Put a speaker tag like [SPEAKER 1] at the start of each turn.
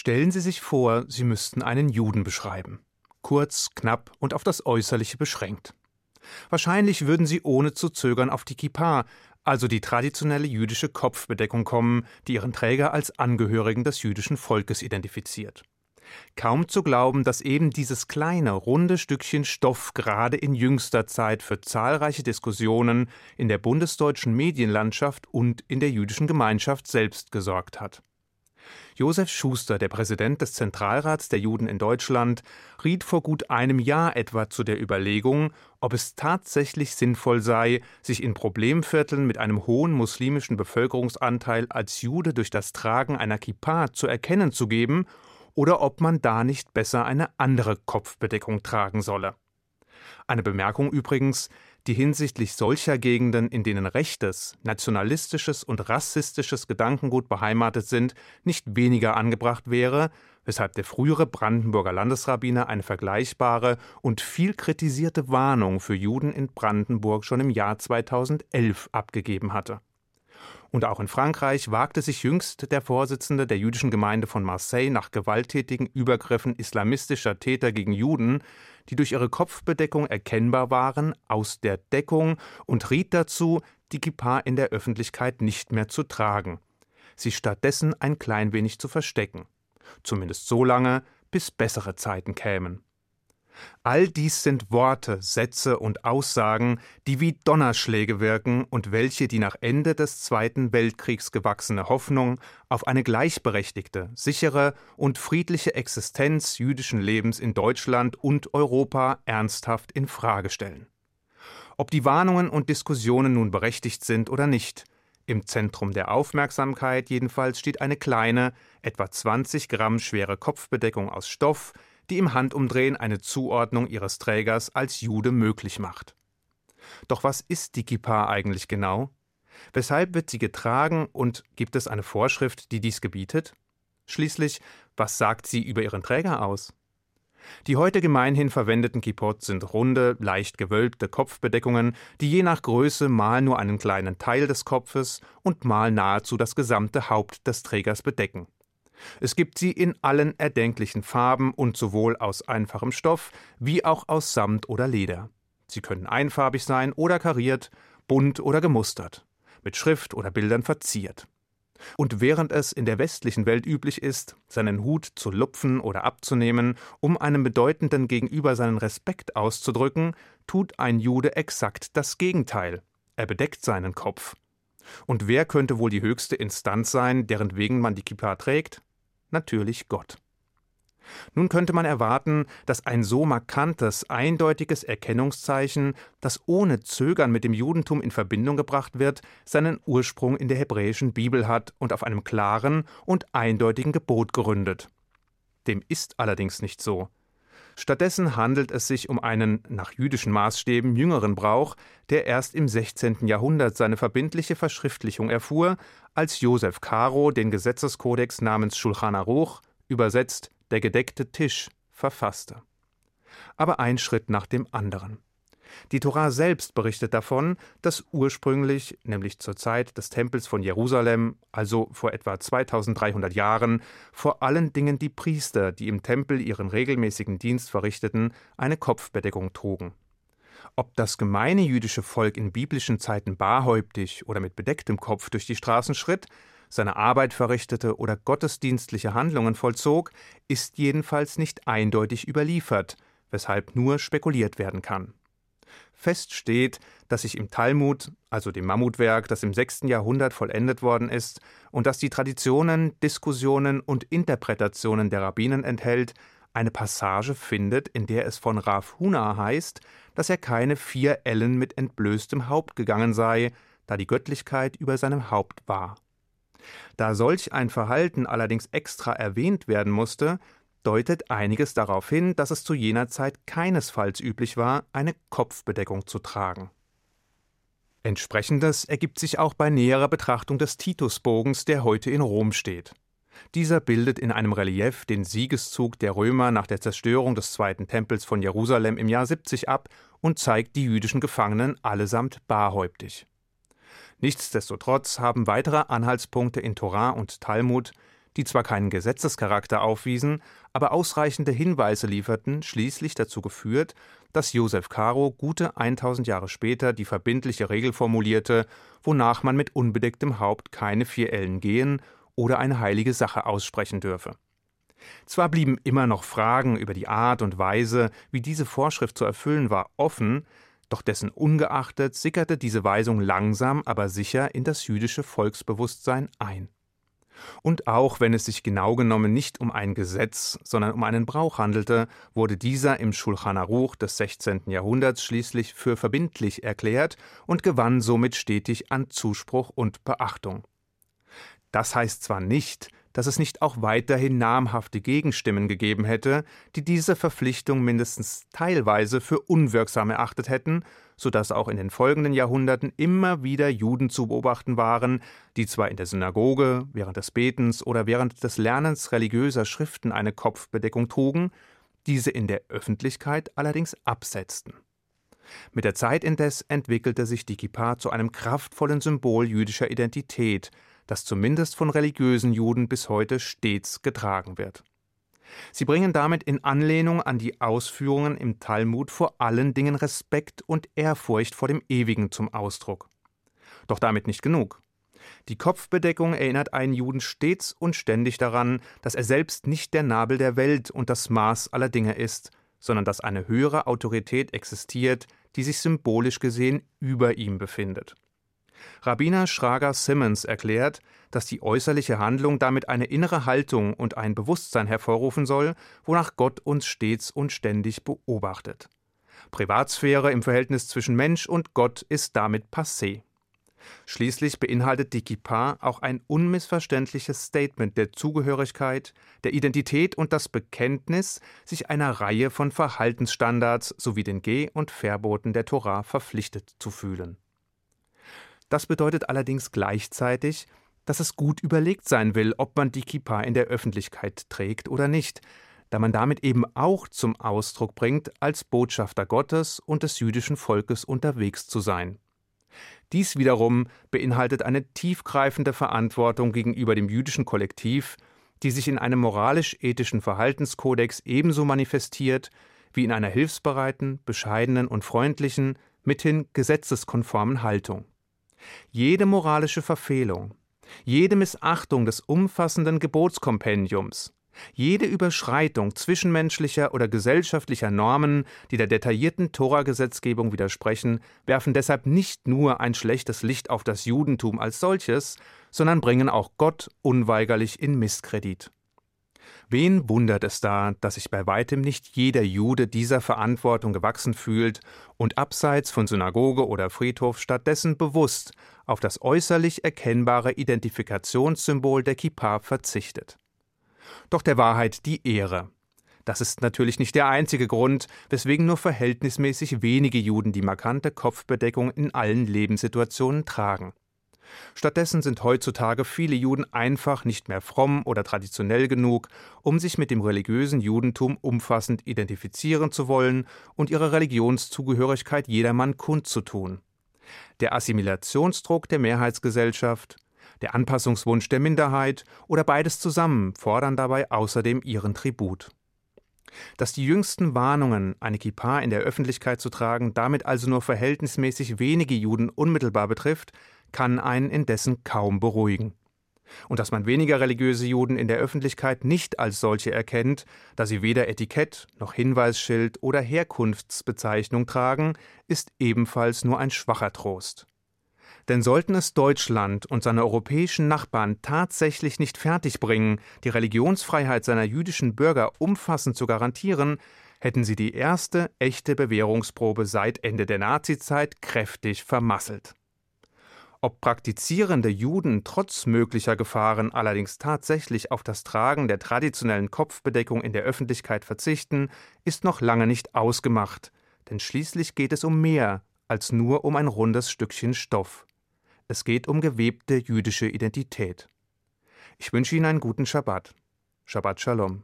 [SPEAKER 1] Stellen Sie sich vor, Sie müssten einen Juden beschreiben. Kurz, knapp und auf das Äußerliche beschränkt. Wahrscheinlich würden Sie ohne zu zögern auf die Kippa, also die traditionelle jüdische Kopfbedeckung kommen, die ihren Träger als Angehörigen des jüdischen Volkes identifiziert. Kaum zu glauben, dass eben dieses kleine, runde Stückchen Stoff gerade in jüngster Zeit für zahlreiche Diskussionen in der bundesdeutschen Medienlandschaft und in der jüdischen Gemeinschaft selbst gesorgt hat. Josef Schuster, der Präsident des Zentralrats der Juden in Deutschland, riet vor gut einem Jahr etwa zu der Überlegung, ob es tatsächlich sinnvoll sei, sich in Problemvierteln mit einem hohen muslimischen Bevölkerungsanteil als Jude durch das Tragen einer Kippa zu erkennen zu geben oder ob man da nicht besser eine andere Kopfbedeckung tragen solle. Eine Bemerkung übrigens, die hinsichtlich solcher Gegenden, in denen rechtes, nationalistisches und rassistisches Gedankengut beheimatet sind, nicht weniger angebracht wäre, weshalb der frühere Brandenburger Landesrabbiner eine vergleichbare und viel kritisierte Warnung für Juden in Brandenburg schon im Jahr 2011 abgegeben hatte. Und auch in Frankreich wagte sich jüngst der Vorsitzende der jüdischen Gemeinde von Marseille nach gewalttätigen Übergriffen islamistischer Täter gegen Juden, die durch ihre Kopfbedeckung erkennbar waren, aus der Deckung und riet dazu, die Kippa in der Öffentlichkeit nicht mehr zu tragen, sie stattdessen ein klein wenig zu verstecken. Zumindest so lange, bis bessere Zeiten kämen. All dies sind Worte, Sätze und Aussagen, die wie Donnerschläge wirken und welche die nach Ende des Zweiten Weltkriegs gewachsene Hoffnung auf eine gleichberechtigte, sichere und friedliche Existenz jüdischen Lebens in Deutschland und Europa ernsthaft in Frage stellen. Ob die Warnungen und Diskussionen nun berechtigt sind oder nicht, im Zentrum der Aufmerksamkeit jedenfalls steht eine kleine, etwa 20 Gramm schwere Kopfbedeckung aus Stoff, die im Handumdrehen eine Zuordnung ihres Trägers als Jude möglich macht. Doch was ist die Kippa eigentlich genau? Weshalb wird sie getragen und gibt es eine Vorschrift, die dies gebietet? Schließlich, was sagt sie über ihren Träger aus? Die heute gemeinhin verwendeten Kippot sind runde, leicht gewölbte Kopfbedeckungen, die je nach Größe mal nur einen kleinen Teil des Kopfes und mal nahezu das gesamte Haupt des Trägers bedecken. Es gibt sie in allen erdenklichen Farben und sowohl aus einfachem Stoff wie auch aus Samt oder Leder. Sie können einfarbig sein oder kariert, bunt oder gemustert, mit Schrift oder Bildern verziert. Und während es in der westlichen Welt üblich ist, seinen Hut zu lupfen oder abzunehmen, um einem Bedeutenden gegenüber seinen Respekt auszudrücken, tut ein Jude exakt das Gegenteil. Er bedeckt seinen Kopf. Und wer könnte wohl die höchste Instanz sein, deren wegen man die Kippa trägt? Natürlich Gott. Nun könnte man erwarten, dass ein so markantes, eindeutiges Erkennungszeichen, das ohne Zögern mit dem Judentum in Verbindung gebracht wird, seinen Ursprung in der hebräischen Bibel hat und auf einem klaren und eindeutigen Gebot gründet. Dem ist allerdings nicht so. Stattdessen handelt es sich um einen nach jüdischen Maßstäben jüngeren Brauch, der erst im 16. Jahrhundert seine verbindliche Verschriftlichung erfuhr, als Josef Caro den Gesetzeskodex namens Schulchan Aruch, übersetzt der gedeckte Tisch, verfasste. Aber ein Schritt nach dem anderen. Die Torah selbst berichtet davon, dass ursprünglich, nämlich zur Zeit des Tempels von Jerusalem, also vor etwa 2300 Jahren, vor allen Dingen die Priester, die im Tempel ihren regelmäßigen Dienst verrichteten, eine Kopfbedeckung trugen. Ob das gemeine jüdische Volk in biblischen Zeiten barhäuptig oder mit bedecktem Kopf durch die Straßen schritt, seine Arbeit verrichtete oder gottesdienstliche Handlungen vollzog, ist jedenfalls nicht eindeutig überliefert, weshalb nur spekuliert werden kann. Fest steht, dass sich im Talmud, also dem Mammutwerk, das im 6. Jahrhundert vollendet worden ist, und das die Traditionen, Diskussionen und Interpretationen der Rabbinen enthält, eine Passage findet, in der es von Rav Huna heißt, dass er keine vier Ellen mit entblößtem Haupt gegangen sei, da die Göttlichkeit über seinem Haupt war. Da solch ein Verhalten allerdings extra erwähnt werden musste, deutet einiges darauf hin, dass es zu jener Zeit keinesfalls üblich war, eine Kopfbedeckung zu tragen. Entsprechendes ergibt sich auch bei näherer Betrachtung des Titusbogens, der heute in Rom steht. Dieser bildet in einem Relief den Siegeszug der Römer nach der Zerstörung des zweiten Tempels von Jerusalem im Jahr 70 ab und zeigt die jüdischen Gefangenen allesamt barhäuptig. Nichtsdestotrotz haben weitere Anhaltspunkte in Torah und Talmud die zwar keinen Gesetzescharakter aufwiesen, aber ausreichende Hinweise lieferten, schließlich dazu geführt, dass Josef Caro gute 1000 Jahre später die verbindliche Regel formulierte, wonach man mit unbedecktem Haupt keine vier Ellen gehen oder eine heilige Sache aussprechen dürfe. Zwar blieben immer noch Fragen über die Art und Weise, wie diese Vorschrift zu erfüllen war, offen, doch dessen ungeachtet sickerte diese Weisung langsam, aber sicher in das jüdische Volksbewusstsein ein. Und auch wenn es sich genau genommen nicht um ein Gesetz, sondern um einen Brauch handelte, wurde dieser im Schulchan Aruch des 16. Jahrhunderts schließlich für verbindlich erklärt und gewann somit stetig an Zuspruch und Beachtung. Das heißt zwar nicht, dass es nicht auch weiterhin namhafte Gegenstimmen gegeben hätte, die diese Verpflichtung mindestens teilweise für unwirksam erachtet hätten, so dass auch in den folgenden Jahrhunderten immer wieder Juden zu beobachten waren, die zwar in der Synagoge, während des Betens oder während des Lernens religiöser Schriften eine Kopfbedeckung trugen, diese in der Öffentlichkeit allerdings absetzten. Mit der Zeit indes entwickelte sich die Kippa zu einem kraftvollen Symbol jüdischer Identität, das zumindest von religiösen Juden bis heute stets getragen wird. Sie bringen damit in Anlehnung an die Ausführungen im Talmud vor allen Dingen Respekt und Ehrfurcht vor dem Ewigen zum Ausdruck. Doch damit nicht genug. Die Kopfbedeckung erinnert einen Juden stets und ständig daran, dass er selbst nicht der Nabel der Welt und das Maß aller Dinge ist, sondern dass eine höhere Autorität existiert, die sich symbolisch gesehen über ihm befindet. Rabbiner Schrager Simmons erklärt, dass die äußerliche Handlung damit eine innere Haltung und ein Bewusstsein hervorrufen soll, wonach Gott uns stets und ständig beobachtet. Privatsphäre im Verhältnis zwischen Mensch und Gott ist damit passé. Schließlich beinhaltet die Kippa auch ein unmissverständliches Statement der Zugehörigkeit, der Identität und das Bekenntnis, sich einer Reihe von Verhaltensstandards sowie den Geh- und Verboten der Torah verpflichtet zu fühlen. Das bedeutet allerdings gleichzeitig, dass es gut überlegt sein will, ob man die Kippa in der Öffentlichkeit trägt oder nicht, da man damit eben auch zum Ausdruck bringt, als Botschafter Gottes und des jüdischen Volkes unterwegs zu sein. Dies wiederum beinhaltet eine tiefgreifende Verantwortung gegenüber dem jüdischen Kollektiv, die sich in einem moralisch-ethischen Verhaltenskodex ebenso manifestiert wie in einer hilfsbereiten, bescheidenen und freundlichen, mithin gesetzeskonformen Haltung. Jede moralische Verfehlung, jede Missachtung des umfassenden Gebotskompendiums, jede Überschreitung zwischenmenschlicher oder gesellschaftlicher Normen, die der detaillierten Tora-Gesetzgebung widersprechen, werfen deshalb nicht nur ein schlechtes Licht auf das Judentum als solches, sondern bringen auch Gott unweigerlich in Misskredit. Wen wundert es da, dass sich bei weitem nicht jeder Jude dieser Verantwortung gewachsen fühlt und abseits von Synagoge oder Friedhof stattdessen bewusst auf das äußerlich erkennbare Identifikationssymbol der Kippa verzichtet. Doch der Wahrheit die Ehre. Das ist natürlich nicht der einzige Grund, weswegen nur verhältnismäßig wenige Juden die markante Kopfbedeckung in allen Lebenssituationen tragen. Stattdessen sind heutzutage viele Juden einfach nicht mehr fromm oder traditionell genug, um sich mit dem religiösen Judentum umfassend identifizieren zu wollen und ihre Religionszugehörigkeit jedermann kundzutun. Der Assimilationsdruck der Mehrheitsgesellschaft, der Anpassungswunsch der Minderheit oder beides zusammen fordern dabei außerdem ihren Tribut. Dass die jüngsten Warnungen, eine Kippa in der Öffentlichkeit zu tragen, damit also nur verhältnismäßig wenige Juden unmittelbar betrifft, kann einen indessen kaum beruhigen. Und dass man weniger religiöse Juden in der Öffentlichkeit nicht als solche erkennt, da sie weder Etikett noch Hinweisschild oder Herkunftsbezeichnung tragen, ist ebenfalls nur ein schwacher Trost. Denn sollten es Deutschland und seine europäischen Nachbarn tatsächlich nicht fertigbringen, die Religionsfreiheit seiner jüdischen Bürger umfassend zu garantieren, hätten sie die erste echte Bewährungsprobe seit Ende der Nazizeit kräftig vermasselt. Ob praktizierende Juden trotz möglicher Gefahren allerdings tatsächlich auf das Tragen der traditionellen Kopfbedeckung in der Öffentlichkeit verzichten, ist noch lange nicht ausgemacht, denn schließlich geht es um mehr als nur um ein rundes Stückchen Stoff. Es geht um gewebte jüdische Identität. Ich wünsche Ihnen einen guten Schabbat. Shabbat Shalom.